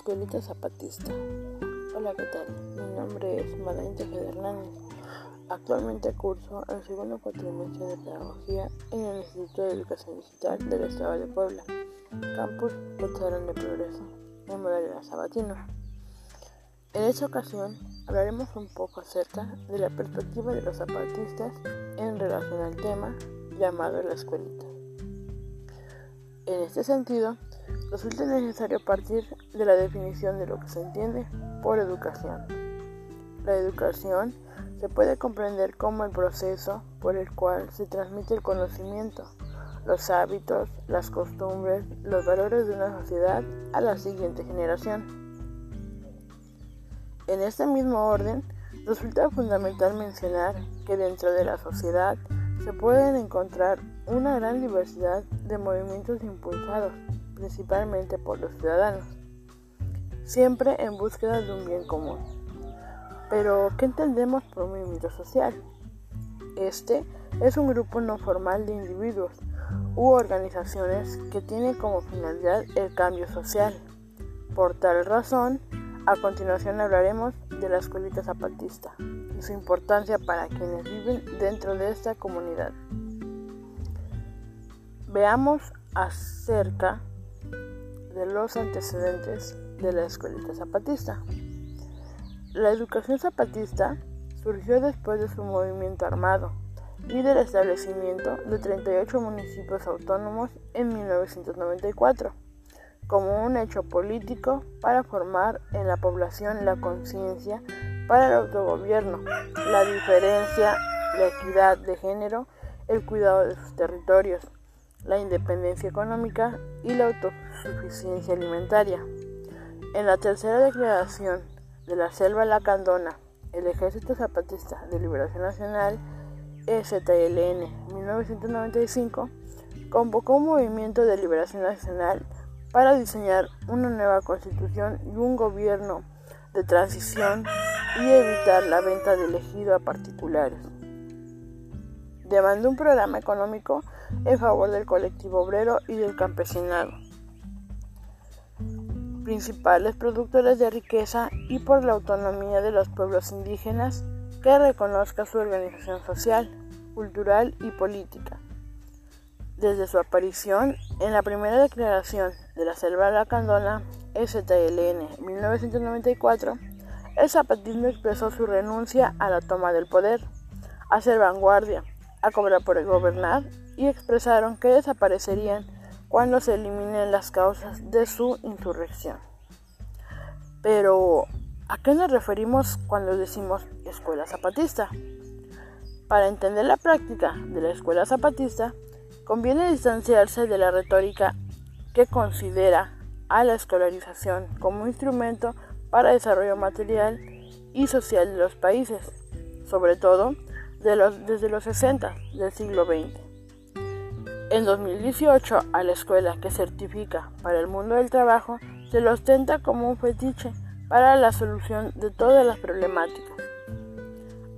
Escuelita Zapatista. Hola, ¿qué tal? Mi nombre es Madalena Tejeda Hernández. Actualmente curso el segundo cuatrimestre de Pedagogía en el Instituto de Educación Digital del Estado de Puebla, Campus Cotzarán de Progreso, en Modalidad Sabatino. En esta ocasión hablaremos un poco acerca de la perspectiva de los zapatistas en relación al tema llamado la escuelita. En este sentido, resulta necesario partir de la definición de lo que se entiende por educación. La educación se puede comprender como el proceso por el cual se transmite el conocimiento, los hábitos, las costumbres, los valores de una sociedad a la siguiente generación. En este mismo orden, resulta fundamental mencionar que dentro de la sociedad se pueden encontrar una gran diversidad de movimientos impulsados principalmente por los ciudadanos, siempre en búsqueda de un bien común. Pero, ¿qué entendemos por movimiento social? Este es un grupo no formal de individuos u organizaciones que tienen como finalidad el cambio social. Por tal razón, a continuación hablaremos de la escuelita zapatista y su importancia para quienes viven dentro de esta comunidad. Veamos acerca de los antecedentes de la escuelita zapatista. La educación zapatista surgió después de su movimiento armado y del establecimiento de 38 municipios autónomos en 1994, como un hecho político para formar en la población la conciencia para el autogobierno, la diferencia, la equidad de género, el cuidado de sus territorios, la independencia económica y la autosuficiencia alimentaria. En la tercera declaración de la Selva Lacandona, el Ejército Zapatista de Liberación Nacional, EZLN 1995, convocó un movimiento de liberación nacional para diseñar una nueva constitución y un gobierno de transición y evitar la venta de elegido a particulares demandó un programa económico en favor del colectivo obrero y del campesinado, principales productores de riqueza y por la autonomía de los pueblos indígenas que reconozca su organización social, cultural y política. Desde su aparición en la primera declaración de la Selva Lacandona, STLN 1994, el zapatismo expresó su renuncia a la toma del poder, a ser vanguardia, a cobrar por gobernar y expresaron que desaparecerían cuando se eliminen las causas de su insurrección. Pero, ¿a qué nos referimos cuando decimos escuela zapatista? Para entender la práctica de la escuela zapatista, conviene distanciarse de la retórica que considera a la escolarización como instrumento para desarrollo material y social de los países, sobre todo desde los 60 del siglo XX. En 2018, a la escuela que certifica para el mundo del trabajo se lo ostenta como un fetiche para la solución de todas las problemáticas.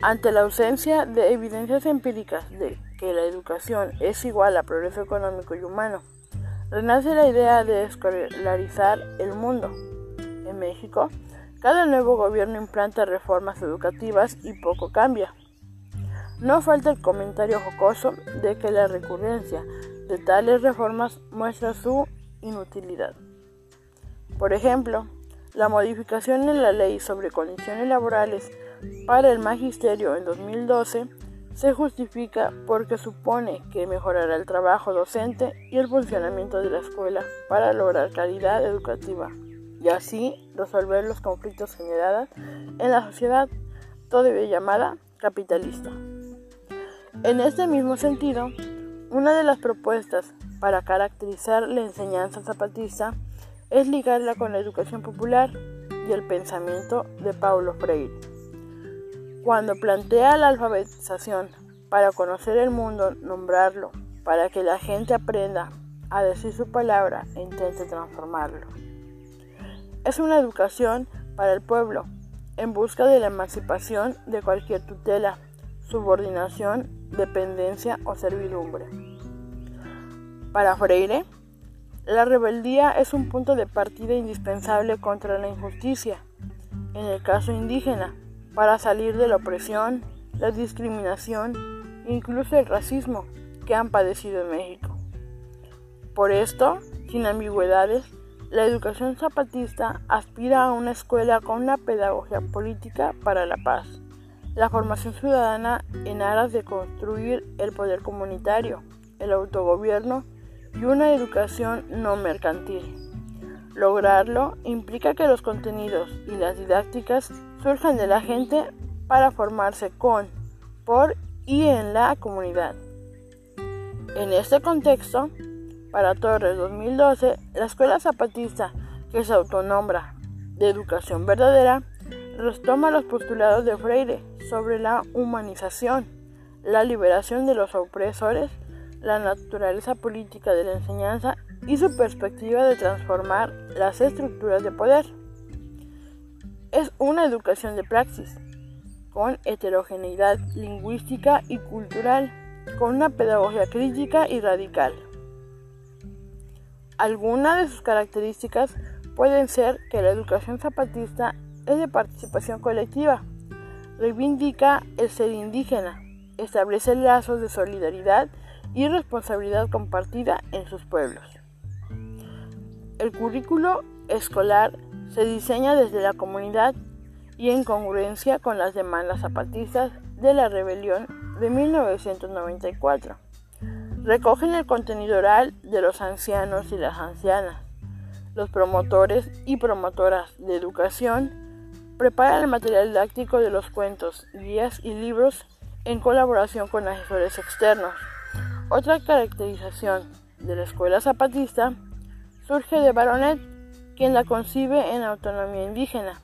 Ante la ausencia de evidencias empíricas de que la educación es igual a progreso económico y humano, renace la idea de escolarizar el mundo. En México, cada nuevo gobierno implanta reformas educativas y poco cambia. No falta el comentario jocoso de que la recurrencia de tales reformas muestra su inutilidad. Por ejemplo, la modificación en la ley sobre condiciones laborales para el magisterio en 2012 se justifica porque supone que mejorará el trabajo docente y el funcionamiento de la escuela para lograr calidad educativa y así resolver los conflictos generados en la sociedad todavía llamada capitalista. En este mismo sentido, una de las propuestas para caracterizar la enseñanza zapatista es ligarla con la educación popular y el pensamiento de Paulo Freire. Cuando plantea la alfabetización para conocer el mundo, nombrarlo, para que la gente aprenda a decir su palabra e intente transformarlo. Es una educación para el pueblo, en busca de la emancipación de cualquier tutela, subordinación dependencia o servidumbre. Para Freire, La rebeldía es un punto de partida indispensable contra la injusticia, en el caso indígena, para salir de la opresión, la discriminación incluso el racismo que han padecido en México. Por esto, sin ambigüedades, la educación zapatista aspira a una escuela con una pedagogía política para la paz, la formación ciudadana en aras de construir el poder comunitario, el autogobierno y una educación no mercantil. Lograrlo implica que los contenidos y las didácticas surjan de la gente para formarse con, por y en la comunidad. En este contexto, para Torres 2012, la escuela zapatista, que se autonombra de educación verdadera, retoma los postulados de Freire sobre la humanización, la liberación de los opresores la naturaleza política de la enseñanza y su perspectiva de transformar las estructuras de poder. Es una educación de praxis, con heterogeneidad lingüística y cultural, con una pedagogía crítica y radical. Algunas de sus características pueden ser que la educación zapatista es de participación colectiva, reivindica el ser indígena, establece lazos de solidaridad y responsabilidad compartida en sus pueblos. El currículo escolar se diseña desde la comunidad y en congruencia con las demandas zapatistas de la rebelión de 1994. Recogen el contenido oral de los ancianos y las ancianas. Los promotores y promotoras de educación preparan el material didáctico de los cuentos, guías y libros en colaboración con asesores externos. Otra caracterización de la escuela zapatista surge de Baronet, quien la concibe en autonomía indígena,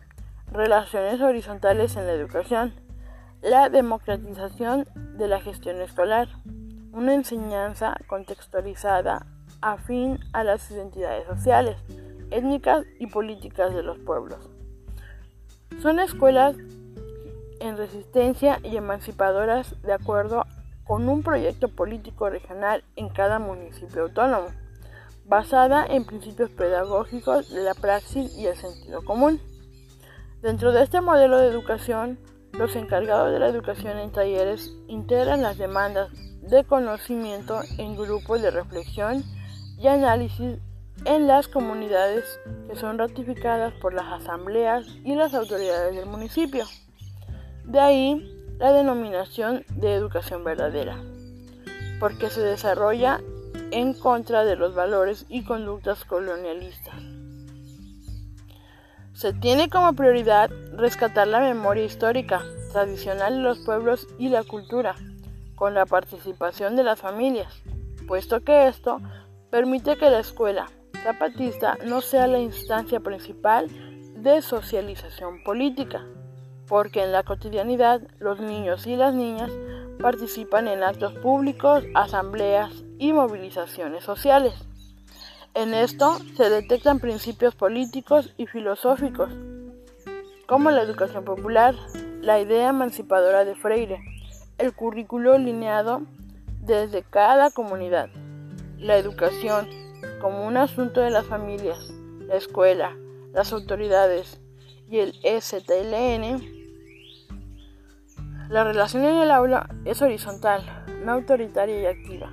relaciones horizontales en la educación, la democratización de la gestión escolar, una enseñanza contextualizada afín a las identidades sociales, étnicas y políticas de los pueblos. Son escuelas en resistencia y emancipadoras de acuerdo con un proyecto político regional en cada municipio autónomo, basada en principios pedagógicos de la praxis y el sentido común. Dentro de este modelo de educación, los encargados de la educación en talleres integran las demandas de conocimiento en grupos de reflexión y análisis en las comunidades que son ratificadas por las asambleas y las autoridades del municipio. De ahí la denominación de educación verdadera, porque se desarrolla en contra de los valores y conductas colonialistas. Se tiene como prioridad rescatar la memoria histórica, tradicional de los pueblos y la cultura, con la participación de las familias, puesto que esto permite que la escuela zapatista no sea la instancia principal de socialización política, porque en la cotidianidad los niños y las niñas participan en actos públicos, asambleas y movilizaciones sociales. En esto se detectan principios políticos y filosóficos, como la educación popular, la idea emancipadora de Freire, el currículo lineado desde cada comunidad, la educación como un asunto de las familias, la escuela, las autoridades y el STLN la relación en el aula es horizontal, no autoritaria y activa.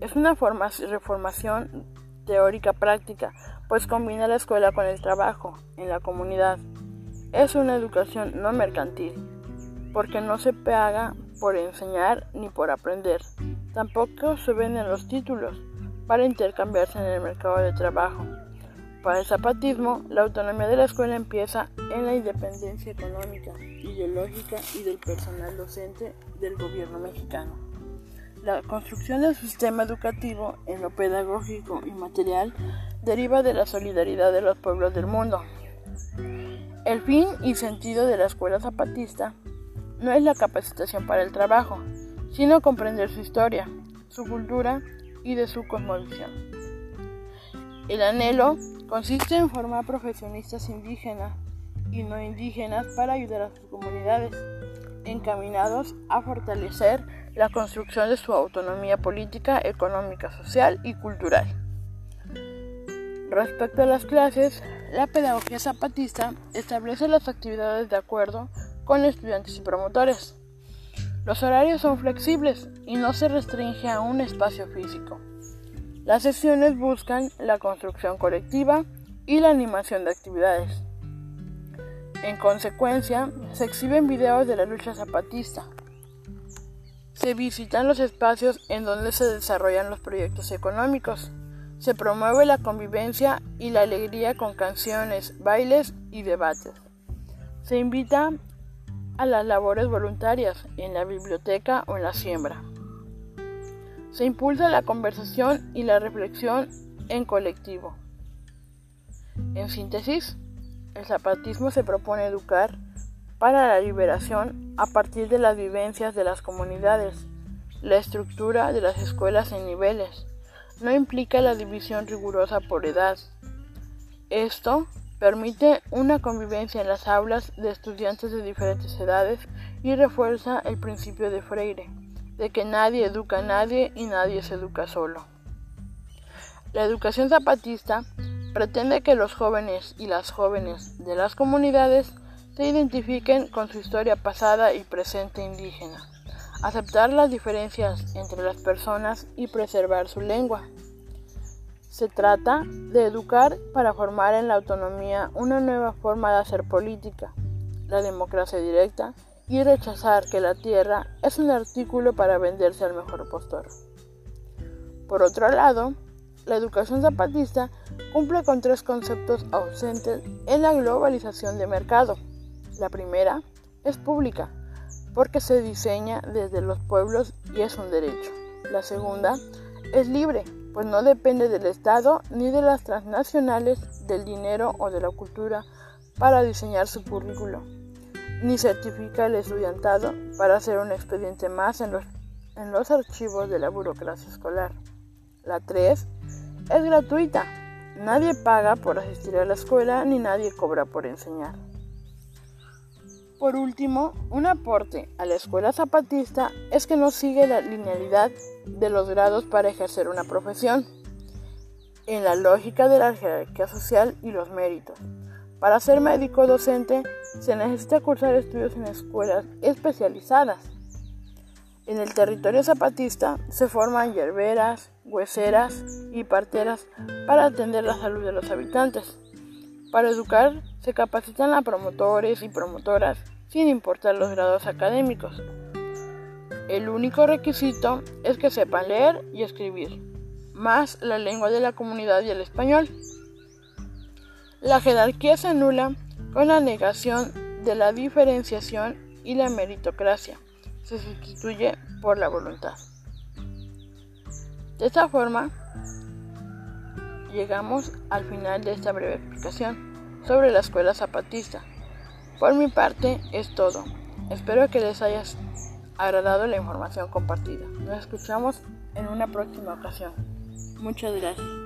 Es una reformación teórica práctica, pues combina la escuela con el trabajo en la comunidad. Es una educación no mercantil, porque no se paga por enseñar ni por aprender. Tampoco se venden los títulos para intercambiarse en el mercado de trabajo. Para el zapatismo, la autonomía de la escuela empieza en la independencia económica ideológica y del personal docente del gobierno mexicano. La construcción del sistema educativo en lo pedagógico y material deriva de la solidaridad de los pueblos del mundo. El fin y sentido de la escuela zapatista no es la capacitación para el trabajo, sino comprender su historia, su cultura y de su cosmovisión. El anhelo consiste en formar profesionistas indígenas y no indígenas para ayudar a sus comunidades, encaminados a fortalecer la construcción de su autonomía política, económica, social y cultural. Respecto a las clases, la pedagogía zapatista establece las actividades de acuerdo con estudiantes y promotores. Los horarios son flexibles y no se restringe a un espacio físico. Las sesiones buscan la construcción colectiva y la animación de actividades. En consecuencia, se exhiben videos de la lucha zapatista. Se visitan los espacios en donde se desarrollan los proyectos económicos. Se promueve la convivencia y la alegría con canciones, bailes y debates. Se invita a las labores voluntarias en la biblioteca o en la siembra. Se impulsa la conversación y la reflexión en colectivo. En síntesis, el zapatismo se propone educar para la liberación a partir de las vivencias de las comunidades. La estructura de las escuelas en niveles no implica la división rigurosa por edad. Esto permite una convivencia en las aulas de estudiantes de diferentes edades y refuerza el principio de Freire, de que nadie educa a nadie y nadie se educa solo. La educación zapatista pretende que los jóvenes y las jóvenes de las comunidades se identifiquen con su historia pasada y presente indígena, aceptar las diferencias entre las personas y preservar su lengua. Se trata de educar para formar en la autonomía una nueva forma de hacer política, la democracia directa, y rechazar que la tierra es un artículo para venderse al mejor postor. Por otro lado, la educación zapatista cumple con tres conceptos ausentes en la globalización de mercado. La primera es pública, porque se diseña desde los pueblos y es un derecho. La segunda es libre, pues no depende del Estado ni de las transnacionales, del dinero o de la cultura para diseñar su currículo, ni certifica el estudiantado para hacer un expediente más en los, en los archivos de la burocracia escolar. La 3 es gratuita. Nadie paga por asistir a la escuela ni nadie cobra por enseñar. Por último, un aporte a la escuela zapatista es que no sigue la linealidad de los grados para ejercer una profesión, en la lógica de la jerarquía social y los méritos. Para ser médico docente se necesita cursar estudios en escuelas especializadas en el territorio zapatista se forman yerberas, hueseras y parteras para atender la salud de los habitantes. Para educar se capacitan a promotores y promotoras sin importar los grados académicos. El único requisito es que sepan leer y escribir, más la lengua de la comunidad y el español. La jerarquía se anula con la negación de la diferenciación y la meritocracia se sustituye por la voluntad. De esta forma, llegamos al final de esta breve explicación sobre la escuela zapatista. Por mi parte es todo. Espero que les haya agradado la información compartida. Nos escuchamos en una próxima ocasión. Muchas gracias.